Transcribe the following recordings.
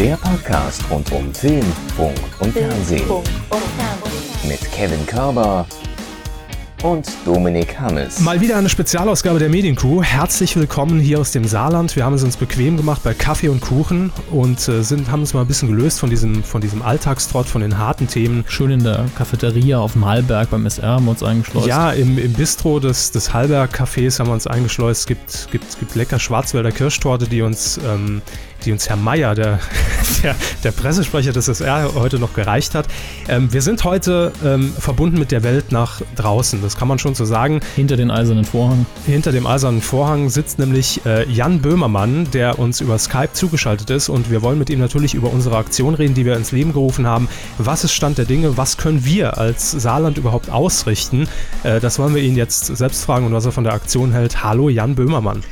Der Podcast rund um Film, Funk und Fernsehen. Mit Kevin Körber und Dominik Hammes. Mal wieder eine Spezialausgabe der Mediencrew. Herzlich willkommen hier aus dem Saarland. Wir haben es uns bequem gemacht bei Kaffee und Kuchen und äh, sind, haben uns mal ein bisschen gelöst von diesem, von diesem Alltagstrott, von den harten Themen. Schön in der Cafeteria auf dem Hallberg beim SR haben wir uns eingeschleust. Ja, im, im Bistro des, des Hallberg-Cafés haben wir uns eingeschleust. Es gibt, gibt, gibt lecker Schwarzwälder Kirschtorte, die uns, ähm, die uns Herr Meier, der, der, der Pressesprecher des SR, heute noch gereicht hat. Ähm, wir sind heute ähm, verbunden mit der Welt nach draußen. Das kann man schon so sagen. Hinter den eisernen Vorhang. Hinter dem eisernen Vorhang sitzt nämlich äh, Jan Böhmermann, der uns über Skype zugeschaltet ist. Und wir wollen mit ihm natürlich über unsere Aktion reden, die wir ins Leben gerufen haben. Was ist Stand der Dinge? Was können wir als Saarland überhaupt ausrichten? Äh, das wollen wir ihn jetzt selbst fragen und was er von der Aktion hält. Hallo, Jan Böhmermann.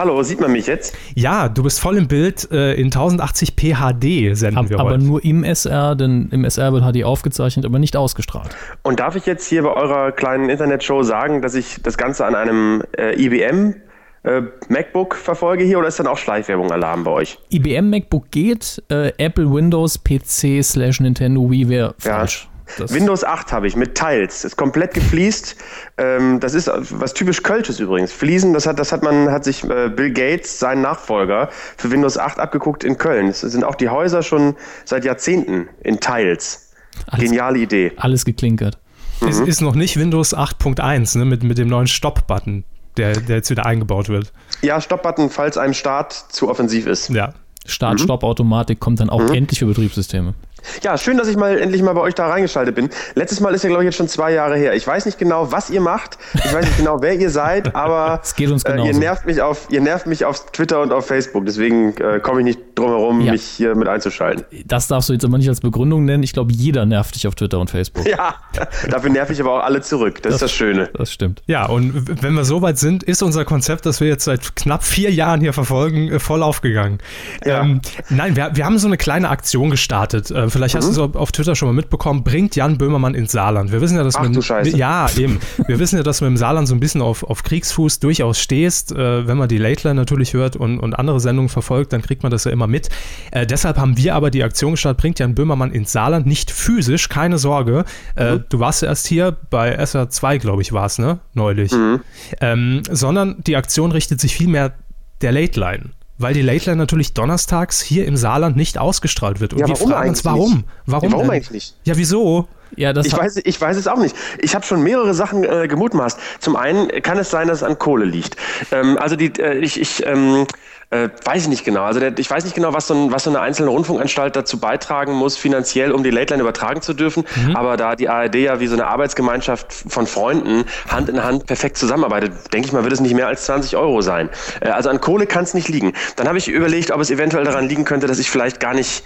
Hallo, sieht man mich jetzt? Ja, du bist voll im Bild. Äh, in 1080 PHD senden Ab, wir aber heute. nur im SR, denn im SR wird HD aufgezeichnet, aber nicht ausgestrahlt. Und darf ich jetzt hier bei eurer kleinen Internetshow sagen, dass ich das Ganze an einem äh, IBM äh, MacBook verfolge hier oder ist dann auch Schleichwerbung Alarm bei euch? IBM MacBook geht, äh, Apple Windows PC slash Nintendo Wii wäre falsch. Das- Windows 8 habe ich mit Tiles. Ist komplett gefliest. Ähm, das ist was typisch Kölsches übrigens. Fliesen, das hat, das hat man, hat sich äh, Bill Gates, sein Nachfolger, für Windows 8 abgeguckt in Köln. Es sind auch die Häuser schon seit Jahrzehnten in Tiles. Alles- Geniale Idee. Alles geklinkert. Es ist noch nicht Windows 8.1 ne, mit, mit dem neuen Stop-Button, der, der jetzt wieder eingebaut wird. Ja, Stopp-Button, falls einem Start zu offensiv ist. Ja. Start-Stopp-Automatik kommt dann auch endlich für Betriebssysteme. Ja, schön, dass ich mal endlich mal bei euch da reingeschaltet bin. Letztes Mal ist ja, glaube ich, jetzt schon zwei Jahre her. Ich weiß nicht genau, was ihr macht. Ich weiß nicht genau, wer ihr seid, aber Es geht uns äh, ihr nervt mich auf, ihr nervt mich auf Twitter und auf Facebook. Deswegen äh, komme ich nicht drum herum, Ja. mich hier mit einzuschalten. Das darfst du jetzt aber nicht als Begründung nennen. Ich glaube, jeder nervt dich auf Twitter und Facebook. Ja, dafür nerv ich aber auch alle zurück. Das, ist das Schöne. Das stimmt. Ja, und wenn wir so weit sind, ist unser Konzept, das wir jetzt seit knapp vier Jahren hier verfolgen, äh, voll aufgegangen. Ja. Ähm, nein, wir, wir haben so eine kleine Aktion gestartet. Vielleicht hast du es auf- auf Twitter schon mal mitbekommen. Bringt Jan Böhmermann ins Saarland. Wir wissen ja, dass Ach du Scheiße. Ja, eben. Wir wissen ja, dass du im Saarland so ein bisschen auf, auf Kriegsfuß durchaus stehst. Äh, wenn man die Late Line natürlich hört und, und andere Sendungen verfolgt, dann kriegt man das ja immer mit. Äh, deshalb haben wir aber die Aktion gestartet, bringt Jan Böhmermann ins Saarland. Nicht physisch, keine Sorge. Äh, Mhm. Du warst ja erst hier bei SR2, glaube ich, war es, ne? Neulich. Mhm. Ähm, sondern die Aktion richtet sich vielmehr der Late Line. Weil die Late Line natürlich donnerstags hier im Saarland nicht ausgestrahlt wird. Und Ja, wir fragen uns, warum? nicht? Warum, Ja, warum eigentlich nicht? Ja, wieso? Ja, das Ich weiß, ich weiß es auch nicht. Ich habe schon mehrere Sachen äh, gemutmaßt. Zum einen kann es sein, dass es an Kohle liegt. Ähm, also die, äh, ich, ich ähm, äh, weiß ich nicht genau. Also der, ich weiß nicht genau, was so, ein, was so eine einzelne Rundfunkanstalt dazu beitragen muss, finanziell, um die Late Line übertragen zu dürfen. Aber da die ARD ja wie so eine Arbeitsgemeinschaft von Freunden Hand in Hand perfekt zusammenarbeitet, denke ich mal, wird es nicht mehr als 20 Euro sein. Äh, also an Kohle kann es nicht liegen. Dann habe ich überlegt, ob es eventuell daran liegen könnte, dass ich vielleicht gar nicht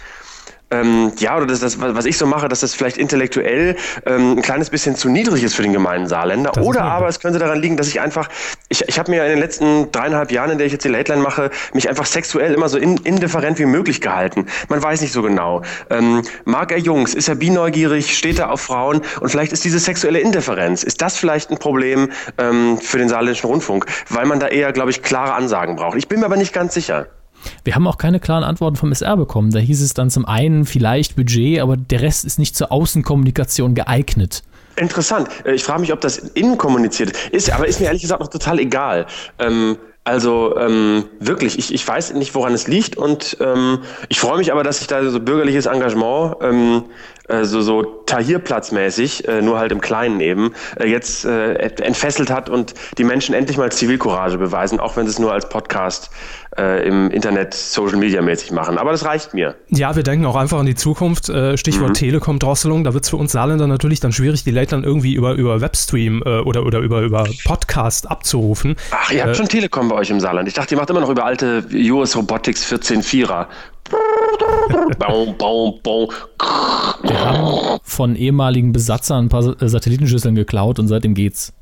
ähm, ja, oder das, das, was ich so mache, dass das vielleicht intellektuell ähm, ein kleines bisschen zu niedrig ist für den gemeinen Saarländer. Das Oder aber es könnte daran liegen, dass ich einfach, ich, ich habe mir in den letzten dreieinhalb Jahren, in der ich jetzt die Late Line mache, mich einfach sexuell immer so in, indifferent wie möglich gehalten. Man weiß nicht so genau. Ähm, mag er Jungs? Ist er bineugierig? Steht er auf Frauen? Und vielleicht ist diese sexuelle Indifferenz, ist das vielleicht ein Problem ähm, für den saarländischen Rundfunk? Weil man da eher, glaube ich, klare Ansagen braucht. Ich bin mir aber nicht ganz sicher. Wir haben auch keine klaren Antworten vom SR bekommen. Da hieß es dann zum einen vielleicht Budget, aber der Rest ist nicht zur Außenkommunikation geeignet. Interessant. Äh, Ich frage mich, ob das innen kommuniziert ist, aber ist mir ehrlich gesagt noch total egal. Ähm, also ähm, wirklich, ich, ich weiß nicht, woran es liegt und ähm, ich freue mich aber, dass sich da so bürgerliches Engagement ähm, äh, so, so Tahirplatzmäßig, äh, nur halt im Kleinen eben, äh, jetzt äh, entfesselt hat und die Menschen endlich mal Zivilcourage beweisen, auch wenn sie es nur als Podcast äh, im Internet Social Media mäßig machen. Aber das reicht mir. Ja, wir denken auch einfach an die Zukunft. Äh, Stichwort Mhm. Telekom-Drosselung. Da wird es für uns Saarländer natürlich dann schwierig, die Late Line irgendwie über, über Webstream äh, oder, oder über, über Podcast abzurufen. Ach, ihr habt schon Telekom bei euch im Saarland. Ich dachte, ihr macht immer noch über alte US Robotics 14.4er. Wir haben von ehemaligen Besatzern ein paar Satellitenschüsseln geklaut und seitdem geht's.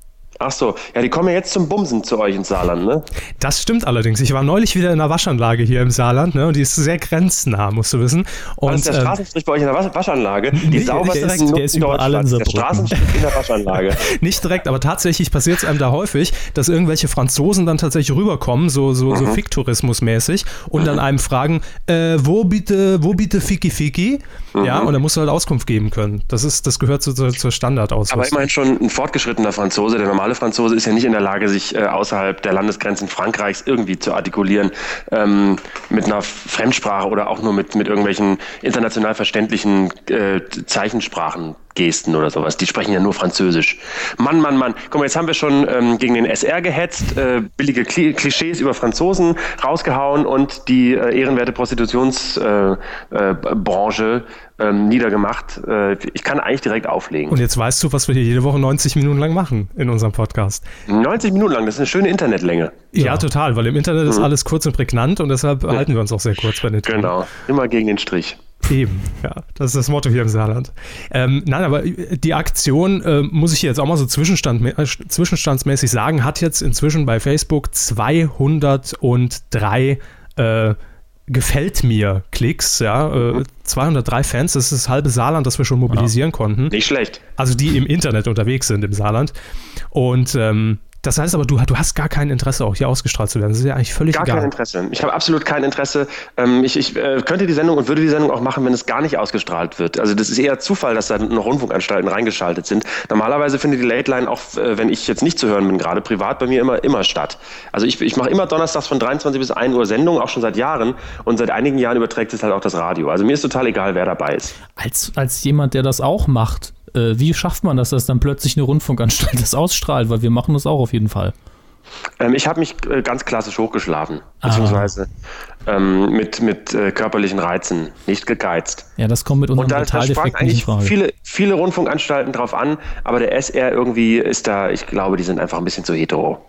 Ach so, ja, die kommen ja jetzt zum Bumsen zu euch ins Saarland, ne? Das stimmt allerdings. Ich war neulich wieder in einer Waschanlage hier im Saarland, ne? Und die ist sehr grenznah, musst du wissen. Und, also ist der ähm, Straßenstrich bei euch in der Wasch Waschanlage? Die Nee, sauberste der ist- der ist überall in. Der. Straßenstrich in der Waschanlage. Nicht direkt, aber tatsächlich passiert es einem da häufig, dass irgendwelche Franzosen dann tatsächlich rüberkommen, so, so, Mhm. so Fick-Tourismus-mäßig, und dann einem fragen, äh, wo bitte, wo bitte Fiki Fiki? Mhm. Ja, und dann musst du halt Auskunft geben können. Das ist, das gehört zu, zur, zur Aber Standardausrüstung. immerhin schon ein fortgeschrittener Franzose. Der normale Franzose ist ja nicht in der Lage, sich äh, außerhalb der Landesgrenzen Frankreichs irgendwie zu artikulieren ähm, mit einer Fremdsprache oder auch nur mit, mit irgendwelchen international verständlichen äh, Zeichensprachen. Gesten oder sowas. Die sprechen ja nur Französisch. Mann, Mann, Mann. Guck mal, jetzt haben wir schon ähm, gegen den SR gehetzt, äh, billige Kli Klischees über Franzosen rausgehauen und die äh, ehrenwerte Prostitutionsbranche äh, äh, ähm, niedergemacht. Äh, ich kann eigentlich direkt auflegen. Und jetzt weißt du, was wir hier jede Woche 90 Minuten lang machen in unserem Podcast. 90 Minuten lang, das ist eine schöne Internetlänge. Ja, total, weil im Internet ist alles kurz und prägnant und deshalb halten wir uns auch sehr kurz bei den Themen. Mhm. Genau, immer gegen den Strich. Eben, ja, das ist das Motto hier im Saarland. Ähm, nein, aber die Aktion, äh, muss ich hier jetzt auch mal so Zwischenstand, äh, zwischenstandsmäßig sagen, hat jetzt inzwischen bei Facebook 203 äh, Gefällt mir Klicks, ja, äh, 203 Fans, das ist das halbe Saarland, das wir schon mobilisieren konnten. Nicht schlecht. Also die im Internet unterwegs sind im Saarland. Und ähm, das heißt aber, du, du hast gar kein Interesse, auch hier ausgestrahlt zu werden. Das ist ja eigentlich völlig Gar egal. kein Interesse. Ich habe absolut kein Interesse. Ähm, ich ich äh, könnte die Sendung und würde die Sendung auch machen, wenn es gar nicht ausgestrahlt wird. Also das ist eher Zufall, dass da noch Rundfunkanstalten reingeschaltet sind. Normalerweise findet die Late Line auch, äh, wenn ich jetzt nicht zu hören bin, gerade privat bei mir immer, immer statt. Also ich, ich mache immer donnerstags von 23 bis 1 Uhr Sendung, auch schon seit Jahren. Und seit einigen Jahren überträgt es halt auch das Radio. Also mir ist total egal, wer dabei ist. Als, als jemand, der das auch macht, äh, wie schafft man das, dass dann plötzlich eine Rundfunkanstalt das ausstrahlt? Weil wir machen das auch auf jeden Fall. Ähm, ich habe mich äh, ganz klassisch hochgeschlafen, Ah. beziehungsweise ähm, mit, mit äh, körperlichen Reizen, nicht gegeizt. Ja, das kommt mit unserem Und da, da sprangen eigentlich viele, viele Rundfunkanstalten drauf an, aber der SR irgendwie ist da, ich glaube, die sind einfach ein bisschen zu hetero.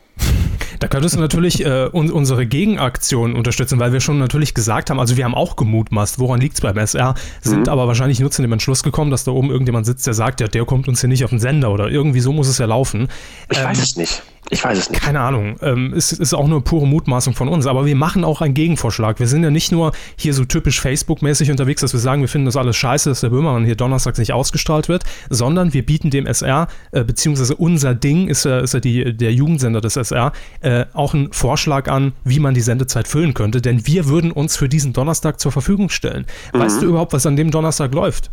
Da könntest du natürlich äh, un unsere Gegenaktion unterstützen, weil wir schon natürlich gesagt haben, also wir haben auch gemutmaßt, woran liegt es beim SR, sind aber wahrscheinlich nur zu dem Entschluss gekommen, dass da oben irgendjemand sitzt, der sagt, ja, der kommt uns hier nicht auf den Sender oder irgendwie so muss es ja laufen. Ich Ähm, weiß es nicht. Ich weiß es nicht. Keine Ahnung. Ähm, es ist auch nur pure Mutmaßung von uns. Aber wir machen auch einen Gegenvorschlag. Wir sind ja nicht nur hier so typisch Facebook-mäßig unterwegs, dass wir sagen, wir finden das alles scheiße, dass der Böhmermann hier donnerstags nicht ausgestrahlt wird, sondern wir bieten dem SR, äh, beziehungsweise unser Ding ist ja, ist ja die, der Jugendsender des SR, äh, auch einen Vorschlag an, wie man die Sendezeit füllen könnte. Denn wir würden uns für diesen Donnerstag zur Verfügung stellen. Weißt du überhaupt, was an dem Donnerstag läuft?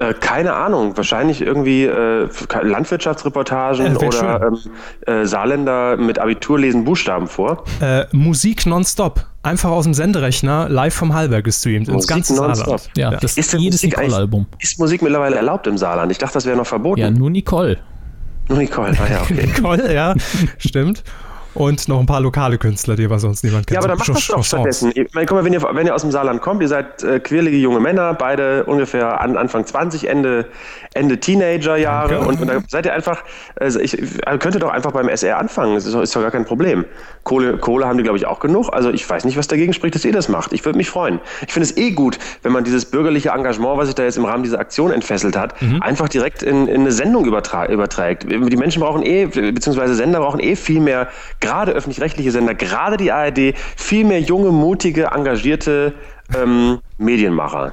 Äh, keine Ahnung. Wahrscheinlich irgendwie äh, Landwirtschaftsreportagen Äh, oder ähm, äh, Saarländer mit Abitur lesen Buchstaben vor. Äh, Musik nonstop. Einfach aus dem Senderechner live vom Hallberg gestreamt. ins Musik ganze nonstop. Saarland. Ja, das Ist jedes Nicole-Album. Ist Musik mittlerweile erlaubt im Saarland? Ich dachte, das wäre noch verboten. Ja, nur Nicole. Nur Nicole. Ah, ja, okay. Nicole, ja, stimmt. Und noch ein paar lokale Künstler, die aber sonst niemand kennt. Ja, aber dann macht das doch stattdessen. Ich meine, guck mal, wenn ihr, wenn ihr aus dem Saarland kommt, ihr seid äh, quirlige junge Männer, beide ungefähr an, Anfang 20, Ende, Ende Teenagerjahre und, und dann seid ihr einfach, also ich, ihr könntet doch einfach beim SR anfangen, das ist doch, ist doch gar kein Problem. Kohle, Kohle haben die, glaube ich, auch genug, also ich weiß nicht, was dagegen spricht, dass ihr das macht. Ich würde mich freuen. Ich finde es eh gut, wenn man dieses bürgerliche Engagement, was sich da jetzt im Rahmen dieser Aktion entfesselt hat, Mhm. einfach direkt in, in eine Sendung überträgt. Die Menschen brauchen eh, beziehungsweise Sender brauchen eh viel mehr, gerade öffentlich-rechtliche Sender, gerade die ARD, viel mehr junge, mutige, engagierte ähm, Medienmacher.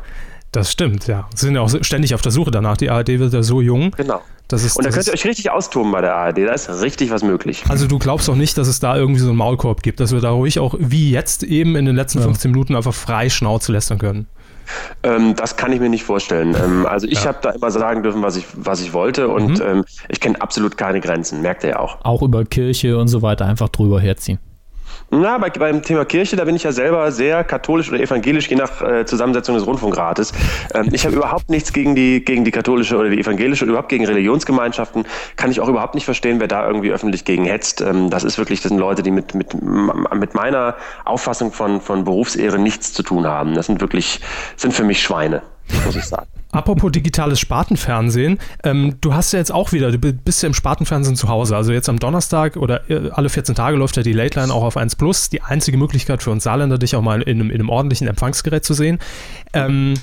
Das stimmt, ja. Sie sind ja auch ständig auf der Suche danach. Die ARD wird ja so jung. Genau. Das ist, Und da könnt ihr euch richtig austoben bei der ARD, da ist richtig was möglich. also du glaubst auch nicht, dass es da irgendwie so einen Maulkorb gibt, dass wir da ruhig auch, wie jetzt eben in den letzten 15 Minuten, einfach frei Schnauze lästern können. Ähm, das kann ich mir nicht vorstellen. Ähm, also ich habe da immer sagen dürfen, was ich, was ich wollte und ähm, ich kenne absolut keine Grenzen, merkt ihr ja auch. Auch über Kirche und so weiter einfach drüber herziehen. Na, bei, beim Thema Kirche, da bin ich ja selber sehr katholisch oder evangelisch, je nach äh, Zusammensetzung des Rundfunkrates. Ähm, ich habe überhaupt nichts gegen die, gegen die katholische oder die evangelische oder überhaupt gegen Religionsgemeinschaften. Kann ich auch überhaupt nicht verstehen, wer da irgendwie öffentlich gegen hetzt. Ähm, das ist wirklich, das sind Leute, die mit, mit, mit meiner Auffassung von, von Berufsehre nichts zu tun haben. Das sind wirklich, sind für mich Schweine, muss ich sagen. Apropos digitales Spartenfernsehen, ähm, du hast ja jetzt auch wieder, du bist ja im Spartenfernsehen zu Hause. Also jetzt am Donnerstag oder äh, alle 14 Tage läuft ja die Late Line auch auf 1 Plus. Die einzige Möglichkeit für uns Saarländer, dich auch mal in einem, in einem ordentlichen Empfangsgerät zu sehen. Ähm,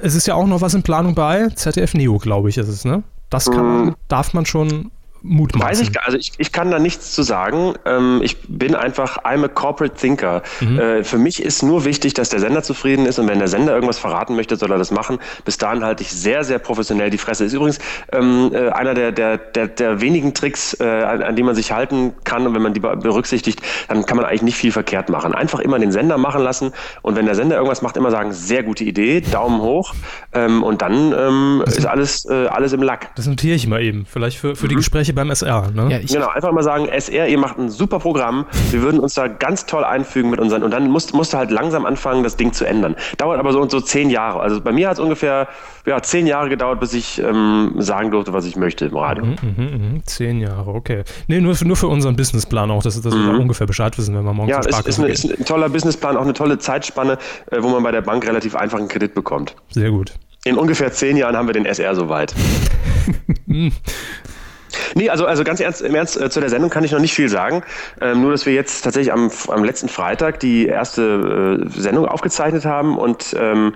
es ist ja auch noch was in Planung bei ZDF Neo, glaube ich, ist es, ne? Das kann man, darf man schon mutmaßen? Weiß ich, also ich, ich kann da nichts zu sagen. Ähm, ich bin einfach, I'm a corporate thinker. Mhm. Äh, für mich ist nur wichtig, dass der Sender zufrieden ist und wenn der Sender irgendwas verraten möchte, soll er das machen. Bis dahin halte ich sehr, sehr professionell die Fresse. Ist übrigens ähm, äh, einer der, der, der, der wenigen Tricks, äh, an, an die man sich halten kann und wenn man die berücksichtigt, dann kann man eigentlich nicht viel verkehrt machen. Einfach immer den Sender machen lassen und wenn der Sender irgendwas macht, immer sagen, sehr gute Idee, Daumen hoch ähm, und dann ähm, ist alles, äh, alles im Lack. Das notiere ich mal eben, vielleicht für, für mhm. die Gespräche beim SR. Ne? Ja, genau, einfach mal sagen, SR, ihr macht ein super Programm, wir würden uns da ganz toll einfügen mit unseren und dann musst, musst du halt langsam anfangen, das Ding zu ändern. Dauert aber so und so zehn Jahre. Also bei mir hat es ungefähr ja, zehn Jahre gedauert, bis ich ähm, sagen durfte, was ich möchte im Radio. Mhm, mh, mh. Zehn Jahre, okay. Nee, nur für, nur für unseren Businessplan auch, dass, dass mhm. wir ungefähr Bescheid wissen, wenn wir morgen ja, zur Sparkasse ist, ist, eine, ist ein toller Businessplan, auch eine tolle Zeitspanne, äh, wo man bei der Bank relativ einfach einen Kredit bekommt. Sehr gut. In ungefähr zehn Jahren haben wir den SR soweit. Nee, also, also ganz ernst, im Ernst, äh, zu der Sendung kann ich noch nicht viel sagen. Ähm, nur, dass wir jetzt tatsächlich am, am letzten Freitag die erste äh, Sendung aufgezeichnet haben und ähm,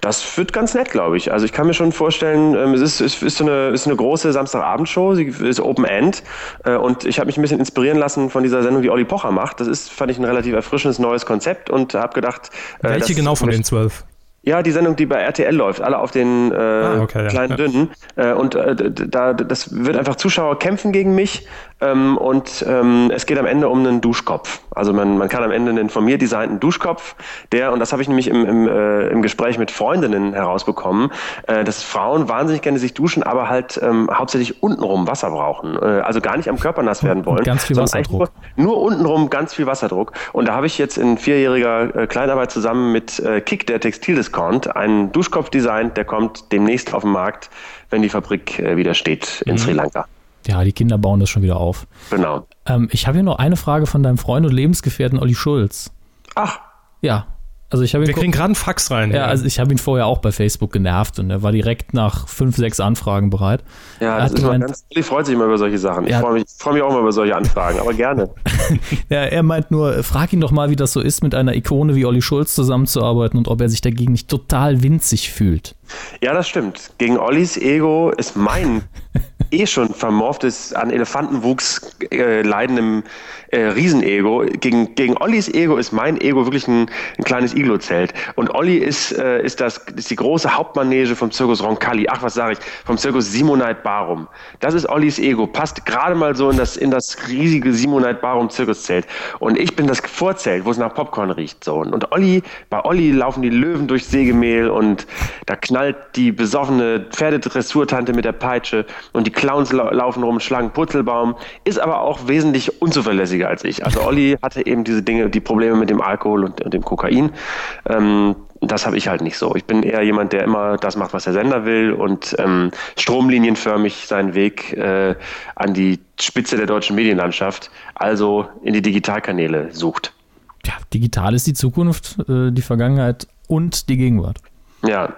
das wird ganz nett, glaube ich. Also ich kann mir schon vorstellen, ähm, es ist, es ist, so eine, ist eine große Samstagabendshow, sie ist Open End äh, und ich habe mich ein bisschen inspirieren lassen von dieser Sendung, die Olli Pocher macht. Das ist, fand ich, ein relativ erfrischendes neues Konzept und habe gedacht... Äh, Welche genau von den zwölf? Ja, die Sendung, die bei RTL läuft, alle auf den äh, ah, okay, kleinen ja. dünnen. Äh, und äh, da, das wird einfach Zuschauer kämpfen gegen mich ähm, und ähm, es geht am Ende um einen Duschkopf. Also man, man kann am Ende einen von mir designten Duschkopf, der, und das habe ich nämlich im, im, äh, im Gespräch mit Freundinnen herausbekommen, äh, dass Frauen wahnsinnig gerne sich duschen, aber halt ähm, hauptsächlich untenrum Wasser brauchen. Äh, also gar nicht am Körper nass werden wollen. Ganz viel Wasserdruck. Nur, nur, untenrum ganz viel Wasserdruck. Und da habe ich jetzt in vierjähriger äh, Kleinarbeit zusammen mit äh, Kick, der Textildiscount, einen Duschkopf designt, der kommt demnächst auf den Markt, wenn die Fabrik äh, wieder steht in mhm. Sri Lanka. Ja, die Kinder bauen das schon wieder auf. Genau. Ähm, ich habe hier noch eine Frage von deinem Freund und Lebensgefährten Olli Schulz. Ach. Ja, also ich habe Wir kriegen gerade einen Fax rein. Ja, ja, also ich habe ihn vorher auch bei Facebook genervt und er war direkt nach fünf, sechs Anfragen bereit. Ja, das ist gemeint, ganz, ich freut sich immer über solche Sachen. Ich freue mich, freu mich auch immer über solche Anfragen, aber gerne. ja, er meint nur, frag ihn doch mal, wie das so ist, mit einer Ikone wie Olli Schulz zusammenzuarbeiten und ob er sich dagegen nicht total winzig fühlt. Ja, das stimmt. Gegen Ollis Ego ist mein eh schon vermorftes, an Elefantenwuchs äh, leidendem äh, Riesenego. Gegen, gegen Ollis Ego ist mein Ego wirklich ein, ein kleines Iglo-Zelt. Und Olli ist, äh, ist, das, ist die große Hauptmanege vom Zirkus Roncalli. Ach, was sage ich? Vom Zirkus Simonite Barum. Das ist Ollis Ego. Passt gerade mal so in das, in das riesige Simonite Barum Zirkuszelt. Und ich bin das Vorzelt, wo es nach Popcorn riecht. So. Und Olli, bei Olli laufen die Löwen durch Sägemehl und da knallt die besoffene Pferdedressurtante mit der Peitsche und die Clowns laufen rum, schlagen Putzelbaum. Ist aber auch wesentlich unzuverlässiger als ich. Also Olli hatte eben diese Dinge, die Probleme mit dem Alkohol und, und dem Kokain. Ähm, das habe ich halt nicht so. Ich bin eher jemand, der immer das macht, was der Sender will und ähm, stromlinienförmig seinen Weg äh, an die Spitze der deutschen Medienlandschaft, also in die Digitalkanäle sucht. Ja, digital ist die Zukunft, äh, die Vergangenheit und die Gegenwart. Ja,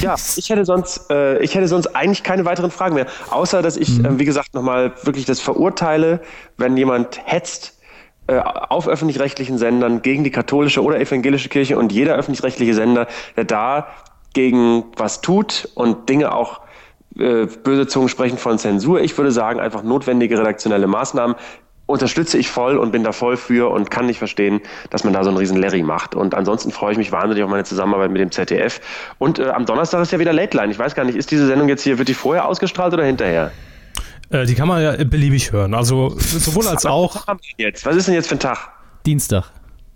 ja, ich hätte sonst, äh, ich hätte sonst eigentlich keine weiteren Fragen mehr, außer dass ich, mhm. äh, wie gesagt, nochmal wirklich das verurteile, wenn jemand hetzt äh, auf öffentlich-rechtlichen Sendern gegen die katholische oder evangelische Kirche und jeder öffentlich-rechtliche Sender, der da gegen was tut und Dinge auch äh, böse Zungen sprechen von Zensur. Ich würde sagen, einfach notwendige redaktionelle Maßnahmen unterstütze ich voll und bin da voll für und kann nicht verstehen, dass man da so einen riesen Larry macht. Und ansonsten freue ich mich wahnsinnig auf meine Zusammenarbeit mit dem ZDF. Und äh, am Donnerstag ist ja wieder Late Line. Ich weiß gar nicht, ist diese Sendung jetzt hier, wird die vorher ausgestrahlt oder hinterher? Äh, die kann man ja beliebig hören. Also sowohl als auch. Jetzt? Was ist denn jetzt für ein Tag? Dienstag.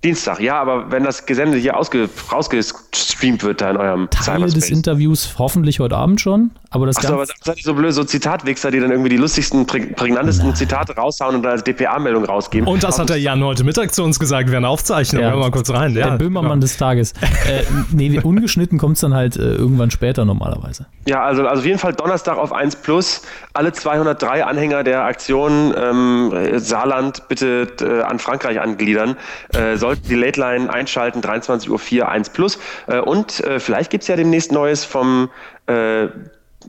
Dienstag, ja, aber wenn das Gesende hier ausge, rausgestreamt wird da in eurem Teile Cyberspace. des Interviews hoffentlich heute Abend schon, aber das Achso, aber seid ihr so blöd, so Zitatwichser, die dann irgendwie die lustigsten, prägnantesten Nein. Zitate raushauen und dann als DPA-Meldung rausgeben. Und das hat der Jan heute Mittag zu uns gesagt, wir eine Aufzeichnung. Ja, Hör mal kurz rein. Ja, der Böhmermann genau. des Tages. äh, nee, ungeschnitten kommt es dann halt äh, irgendwann später normalerweise. Ja, also, also auf jeden Fall Donnerstag auf 1 Plus. Alle 203 Anhänger der Aktion ähm, Saarland bitte äh, an Frankreich angliedern. Äh, sollten die Late Line einschalten, 23.04 Uhr 1 Plus. Äh, und äh, vielleicht gibt es ja demnächst Neues vom äh,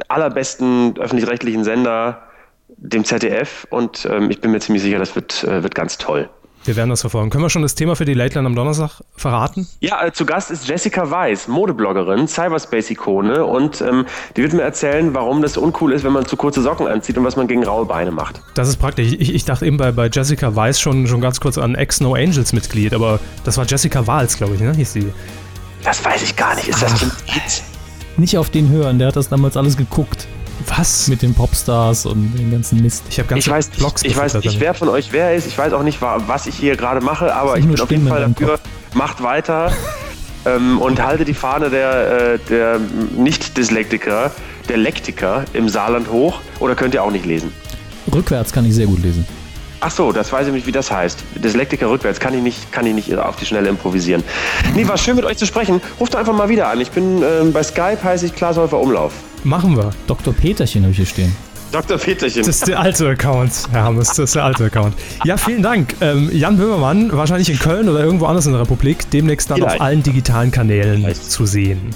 allerbesten öffentlich-rechtlichen Sender, dem ZDF. Und ähm, ich bin mir ziemlich sicher, das wird, äh, wird ganz toll. Wir werden das verfolgen. Können wir schon das Thema für die Late am Donnerstag verraten? Ja, äh, zu Gast ist Jessica Weiß, Modebloggerin, Cyberspace-Ikone und ähm, die wird mir erzählen, warum das uncool ist, wenn man zu kurze Socken anzieht und was man gegen raue Beine macht. Das ist praktisch. Ich, ich dachte eben bei, bei Jessica Weiß schon, schon ganz kurz an Ex-No Angels Mitglied, aber das war Jessica Wahls, glaube ich, ne? Hieß sie. Das weiß ich gar nicht. Ist das ein Nicht auf den hören, der hat das damals alles geguckt. Was? Mit den Popstars und den ganzen Mist. Ich habe ganz Ich weiß, Blogs ich weiß nicht, wer von euch wer ist. Ich weiß auch nicht, wa- was ich hier gerade mache, aber ich nur bin auf jeden Fall dafür. Macht weiter ähm, und halte die Fahne der, äh, der Nicht-Dyslektiker, der Lektiker im Saarland hoch. Oder könnt ihr auch nicht lesen? Rückwärts kann ich sehr gut lesen. Ach so, das weiß ich nicht, wie das heißt. Dyslektiker rückwärts kann ich nicht, kann ich nicht auf die Schnelle improvisieren. Nee, war schön mit euch zu sprechen. Ruft doch einfach mal wieder an. Ich bin ähm, bei Skype, heiße ich Klaas Häufer Umlauf. Machen wir. Dr. Peterchen habe ich hier stehen. Dr. Peterchen. Das ist der alte Account, Herr Hammes, das ist der alte Account. Ja, vielen Dank. Ähm, Jan Böhmermann, wahrscheinlich in Köln oder irgendwo anders in der Republik, demnächst dann Vielleicht. auf allen digitalen Kanälen Vielleicht. zu sehen.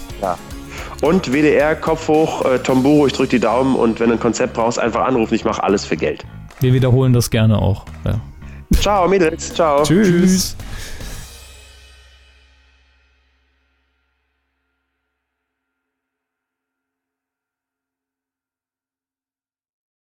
Und WDR, Kopf hoch, äh, Tomburo, ich drück die Daumen und wenn du ein Konzept brauchst, einfach anrufen. Ich mache alles für Geld. Wir wiederholen das gerne auch. Ja. Ciao, Mädels. Ciao. Tschüss.